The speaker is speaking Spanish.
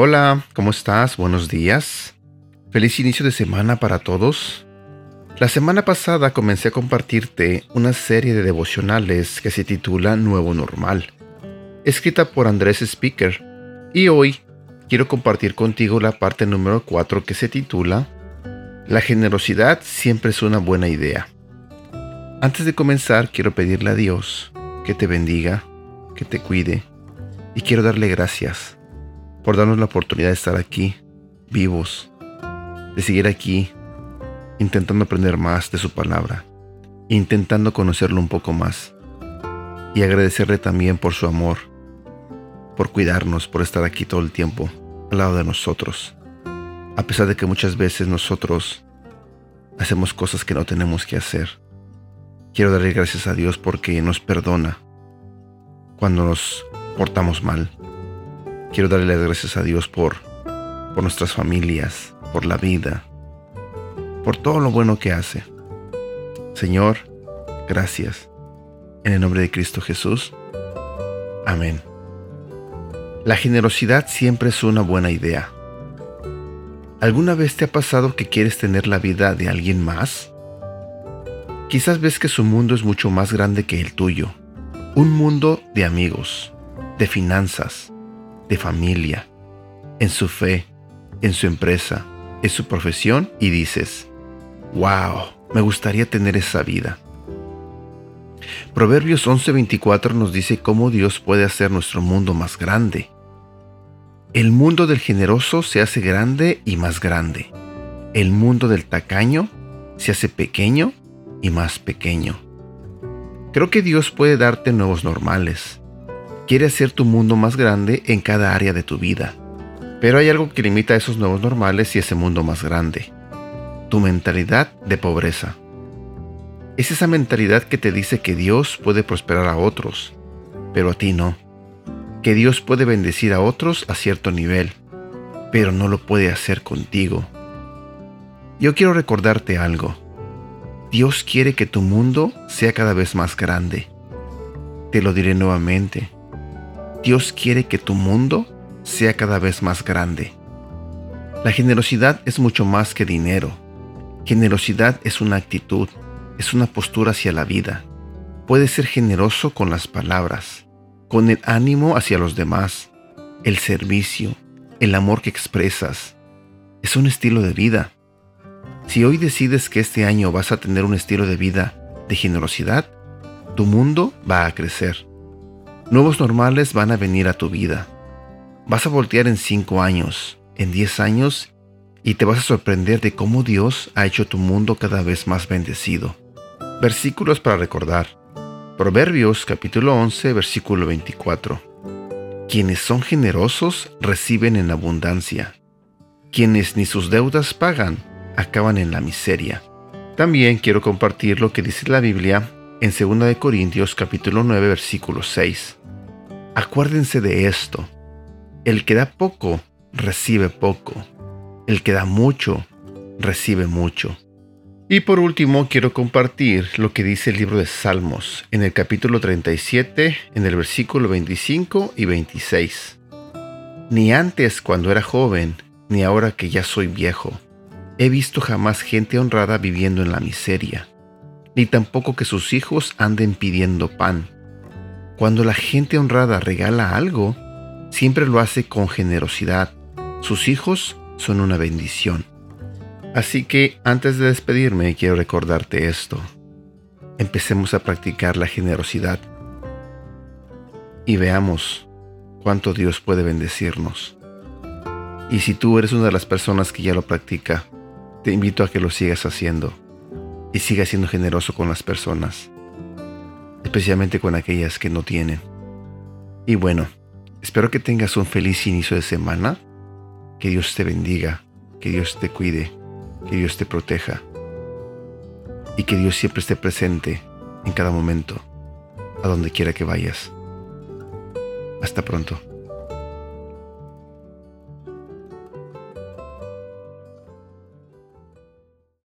Hola, ¿cómo estás? Buenos días. Feliz inicio de semana para todos. La semana pasada comencé a compartirte una serie de devocionales que se titula Nuevo Normal, escrita por Andrés Speaker, y hoy quiero compartir contigo la parte número 4 que se titula La generosidad siempre es una buena idea. Antes de comenzar quiero pedirle a Dios que te bendiga, que te cuide, y quiero darle gracias por darnos la oportunidad de estar aquí, vivos, de seguir aquí, intentando aprender más de su palabra, intentando conocerlo un poco más, y agradecerle también por su amor, por cuidarnos, por estar aquí todo el tiempo, al lado de nosotros, a pesar de que muchas veces nosotros hacemos cosas que no tenemos que hacer. Quiero darle gracias a Dios porque nos perdona cuando nos portamos mal Quiero darle las gracias a Dios por, por nuestras familias, por la vida, por todo lo bueno que hace. Señor, gracias. En el nombre de Cristo Jesús. Amén. La generosidad siempre es una buena idea. ¿Alguna vez te ha pasado que quieres tener la vida de alguien más? Quizás ves que su mundo es mucho más grande que el tuyo. Un mundo de amigos, de finanzas, de familia, en su fe, en su empresa, en su profesión y dices, wow, me gustaría tener esa vida. Proverbios 11:24 nos dice cómo Dios puede hacer nuestro mundo más grande. El mundo del generoso se hace grande y más grande. El mundo del tacaño se hace pequeño y más pequeño. Creo que Dios puede darte nuevos normales, quiere hacer tu mundo más grande en cada área de tu vida. Pero hay algo que limita esos nuevos normales y ese mundo más grande. Tu mentalidad de pobreza. Es esa mentalidad que te dice que Dios puede prosperar a otros, pero a ti no. Que Dios puede bendecir a otros a cierto nivel, pero no lo puede hacer contigo. Yo quiero recordarte algo. Dios quiere que tu mundo sea cada vez más grande. Te lo diré nuevamente. Dios quiere que tu mundo sea cada vez más grande. La generosidad es mucho más que dinero. Generosidad es una actitud, es una postura hacia la vida. Puedes ser generoso con las palabras, con el ánimo hacia los demás, el servicio, el amor que expresas. Es un estilo de vida. Si hoy decides que este año vas a tener un estilo de vida de generosidad, tu mundo va a crecer. Nuevos normales van a venir a tu vida. Vas a voltear en 5 años, en 10 años, y te vas a sorprender de cómo Dios ha hecho tu mundo cada vez más bendecido. Versículos para recordar. Proverbios capítulo 11, versículo 24. Quienes son generosos reciben en abundancia. Quienes ni sus deudas pagan acaban en la miseria. También quiero compartir lo que dice la Biblia en 2 Corintios capítulo 9 versículo 6. Acuérdense de esto. El que da poco, recibe poco. El que da mucho, recibe mucho. Y por último, quiero compartir lo que dice el libro de Salmos en el capítulo 37, en el versículo 25 y 26. Ni antes cuando era joven, ni ahora que ya soy viejo, he visto jamás gente honrada viviendo en la miseria, ni tampoco que sus hijos anden pidiendo pan cuando la gente honrada regala algo, siempre lo hace con generosidad. Sus hijos son una bendición. Así que antes de despedirme quiero recordarte esto. Empecemos a practicar la generosidad y veamos cuánto Dios puede bendecirnos. Y si tú eres una de las personas que ya lo practica, te invito a que lo sigas haciendo y sigas siendo generoso con las personas especialmente con aquellas que no tienen. Y bueno, espero que tengas un feliz inicio de semana, que Dios te bendiga, que Dios te cuide, que Dios te proteja y que Dios siempre esté presente en cada momento, a donde quiera que vayas. Hasta pronto.